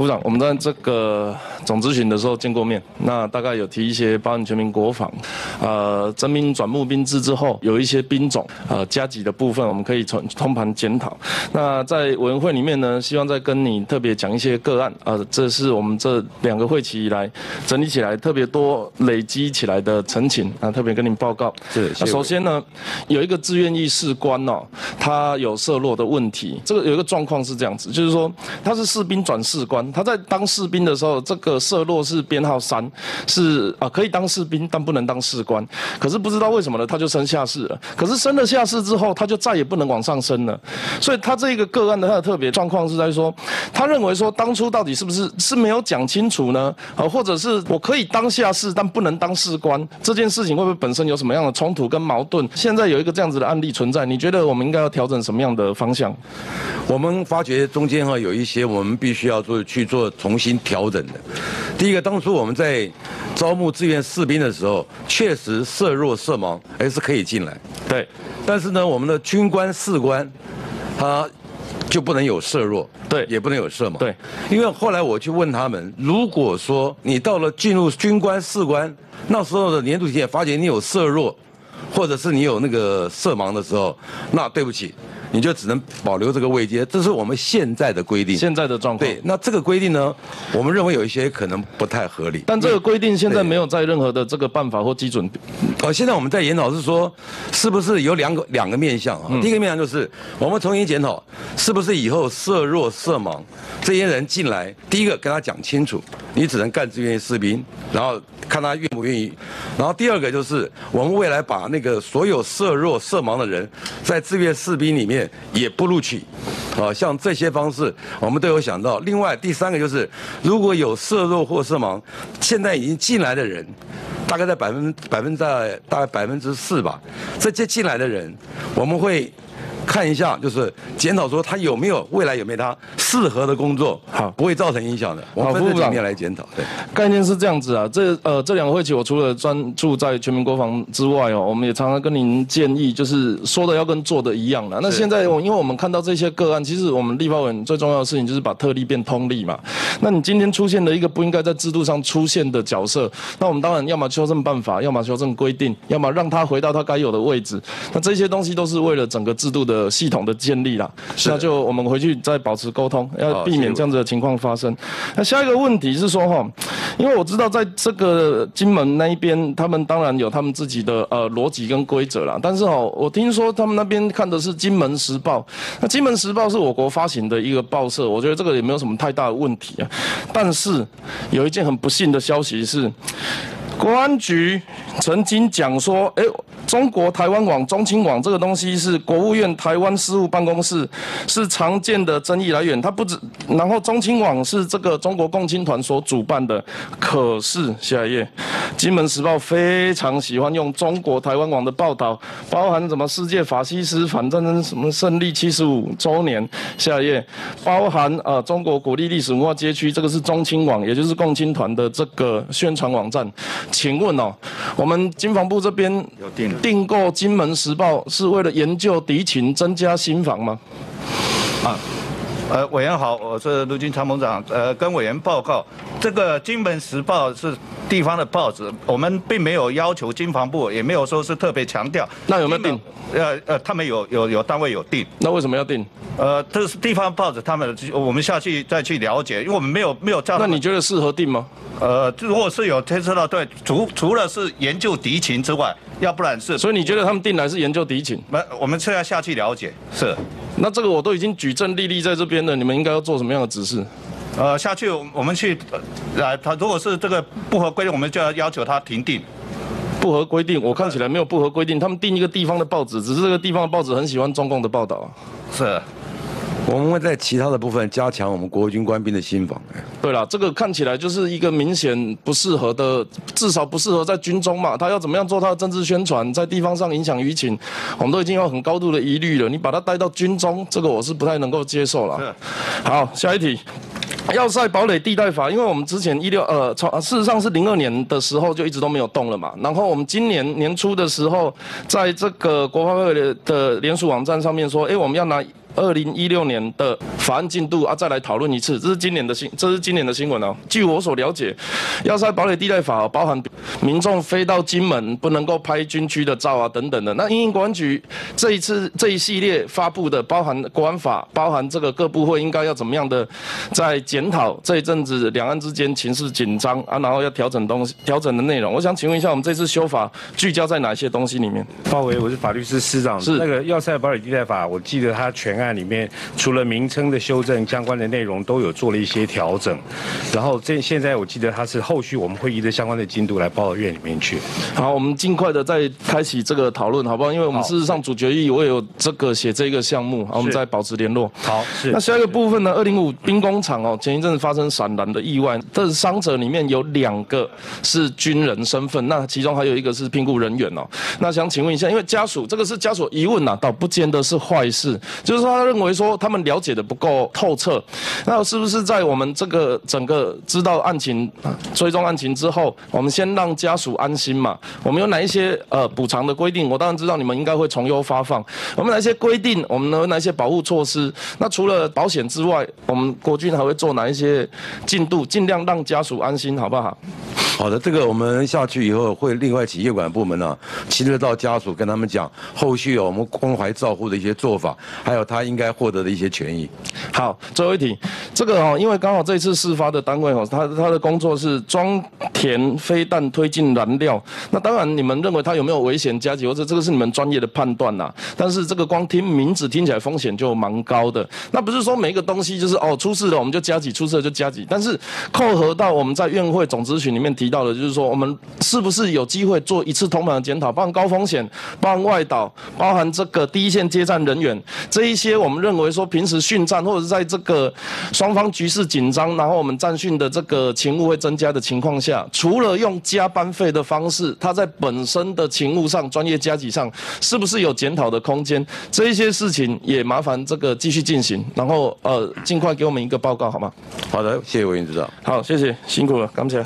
部长，我们在这个总咨询的时候见过面，那大概有提一些包含全民国防，呃，征兵转募兵制之后，有一些兵种呃加急的部分，我们可以从通盘检讨。那在委员会里面呢，希望再跟你特别讲一些个案，呃，这是我们这两个会期以来整理起来特别多累积起来的陈情啊，特别跟您报告。是，那首先呢，有一个志愿意士官哦，他有涉落的问题，这个有一个状况是这样子，就是说他是士兵转士官，他在当士兵的时候，这个色落是编号三，是啊可以当士兵，但不能当士官。可是不知道为什么呢，他就升下士了。可是升了下士之后，他就再也不能往上升了。所以他这一个个案的他的特别状况是在说，他认为说当初到底是不是是没有讲清楚呢？啊，或者是我可以当下士，但不能当士官，这件事情会不会本身有什么样的冲突跟矛盾？现在有一个这样子的案例存在，你觉得我们应该要调整什么样的方向？我们发觉中间哈有一些我们必须要做去做重新调整的。第一个，当初我们在招募志愿士兵的时候，确实色弱色盲还是可以进来。对，但是呢，我们的军官士官，他就不能有色弱，对也不能有色盲。对，因为后来我去问他们，如果说你到了进入军官士官那时候的年度体检，发觉你有色弱，或者是你有那个色盲的时候，那对不起。你就只能保留这个位阶，这是我们现在的规定。现在的状况。对，那这个规定呢，我们认为有一些可能不太合理。但这个规定现在没有在任何的这个办法或基准。呃，现在我们在研讨是说，是不是有两个两个面向啊？第一个面向就是我们重新检讨，是不是以后色弱色盲这些人进来，第一个跟他讲清楚，你只能干志愿士兵，然后看他愿不愿意。然后第二个就是我们未来把那个所有色弱色盲的人，在志愿士兵里面。也不录取，啊，像这些方式我们都有想到。另外第三个就是，如果有色弱或色盲，现在已经进来的人，大概在百分百分在大概百分之四吧，这接进来的人，我们会。看一下，就是检讨说他有没有未来有没有他适合的工作，好，不会造成影响的。我们分这几面来检讨。对，概念是这样子啊。这呃这两个会期，我除了专注在全民国防之外哦，我们也常常跟您建议，就是说的要跟做的一样的。那现在我因为我们看到这些个案，其实我们立法委最重要的事情就是把特例变通例嘛。那你今天出现了一个不应该在制度上出现的角色，那我们当然要么修正办法，要么修正规定，要么让他回到他该有的位置。那这些东西都是为了整个制度的。系统的建立啦，那就我们回去再保持沟通，要避免这样子的情况发生。那下一个问题是说哈，因为我知道在这个金门那一边，他们当然有他们自己的呃逻辑跟规则啦。但是哦，我听说他们那边看的是《金门时报》，那《金门时报》是我国发行的一个报社，我觉得这个也没有什么太大的问题啊。但是有一件很不幸的消息是。公安局曾经讲说，哎，中国台湾网、中青网这个东西是国务院台湾事务办公室是常见的争议来源。它不止，然后中青网是这个中国共青团所主办的。可是下一页，《金门时报》非常喜欢用中国台湾网的报道，包含什么世界法西斯反战争什么胜利七十五周年。下一页，包含呃中国鼓励历史文化街区，这个是中青网，也就是共青团的这个宣传网站。请问哦，我们经防部这边有订订购《金门时报》是为了研究敌情、增加新防吗？啊，呃，委员好，我是陆军参谋长，呃，跟委员报告，这个《金门时报》是地方的报纸，我们并没有要求经防部，也没有说是特别强调。那有没有定？呃呃，他们有有有单位有定。那为什么要定？呃，这是地方报纸，他们我们下去再去了解，因为我们没有没有这样。那你觉得适合定吗？呃，如果是有推测到对，除除了是研究敌情之外，要不然是。所以你觉得他们定来是研究敌情？那，我们是要下去了解。是。那这个我都已经举证例例在这边了，你们应该要做什么样的指示？呃，下去我们去，来，他如果是这个不合规定，我们就要要求他停定。不合规定，我看起来没有不合规定，他们定一个地方的报纸，只是这个地方的报纸很喜欢中共的报道。是。我们会在其他的部分加强我们国军官兵的心防。对了，这个看起来就是一个明显不适合的，至少不适合在军中嘛。他要怎么样做他的政治宣传，在地方上影响舆情，我们都已经有很高度的疑虑了。你把他带到军中，这个我是不太能够接受了。好，下一题。要塞堡垒地带法，因为我们之前一六呃，从事实上是零二年的时候就一直都没有动了嘛。然后我们今年年初的时候，在这个国发会的联署网站上面说，哎，我们要拿二零一六年的法案进度啊，再来讨论一次。这是今年的新，这是今年的新闻哦。据我所了解，要塞堡垒地带法包含民众飞到金门不能够拍军区的照啊等等的。那因应国安局这一次这一系列发布的，包含国安法，包含这个各部会应该要怎么样的在检讨这一阵子两岸之间情势紧张啊，然后要调整东西，调整的内容。我想请问一下，我们这次修法聚焦在哪些东西里面？鲍维，我是法律司司长。是那个要塞堡垒地带法，我记得它全案里面除了名称的修正，相关的内容都有做了一些调整。然后这现在我记得它是后续我们会依着相关的进度来报到院里面去。好，我们尽快的再开启这个讨论，好不好？因为我们事实上主决议我也有这个写这个项目，好，我们再保持联络。好，是那下一个部分呢？二零五兵工厂哦，前一阵子发生闪燃的意外，但是伤者里面有两个是军人身份，那其中还有一个是聘雇人员哦。那想请问一下，因为家属这个是家属疑问呐、倒不见得是坏事，就是说他认为说他们了解的不够透彻，那是不是在我们这个整个知道案情、啊追踪案情之后，我们先让让家属安心嘛？我们有哪一些呃补偿的规定？我当然知道你们应该会从优发放，我们哪一些规定？我们有哪一些保护措施？那除了保险之外，我们国军还会做哪一些进度，尽量让家属安心，好不好？好的，这个我们下去以后会另外请业管部门呢、亲自到家属跟他们讲后续我们关怀照护的一些做法，还有他应该获得的一些权益。好，最后一题，这个哦，因为刚好这次事发的单位哦，他他的工作是装填飞弹推进燃料，那当然你们认为他有没有危险加急，或者这个是你们专业的判断呐、但是这个光听名字听起来风险就蛮高的，那不是说每一个东西就是哦出事了我们就加急，出事了就加急，但是扣合到我们在院会总咨询里面提到的，就是说我们是不是有机会做一次通盘的检讨，包含高风险，包含外岛，包含这个第一线接战人员这一些，我们认为说平时训战或者是在这个双方局势紧张，然后我们战训的这个勤务会增加的情况下，除了用加班费的方式，他在本身的勤务上、专业加级上，是不是有检讨的空间？这一些事情也麻烦这个继续进行，然后呃尽快给我们一个报告好吗？好的，谢谢委员指导。好，谢谢，辛苦了，感谢。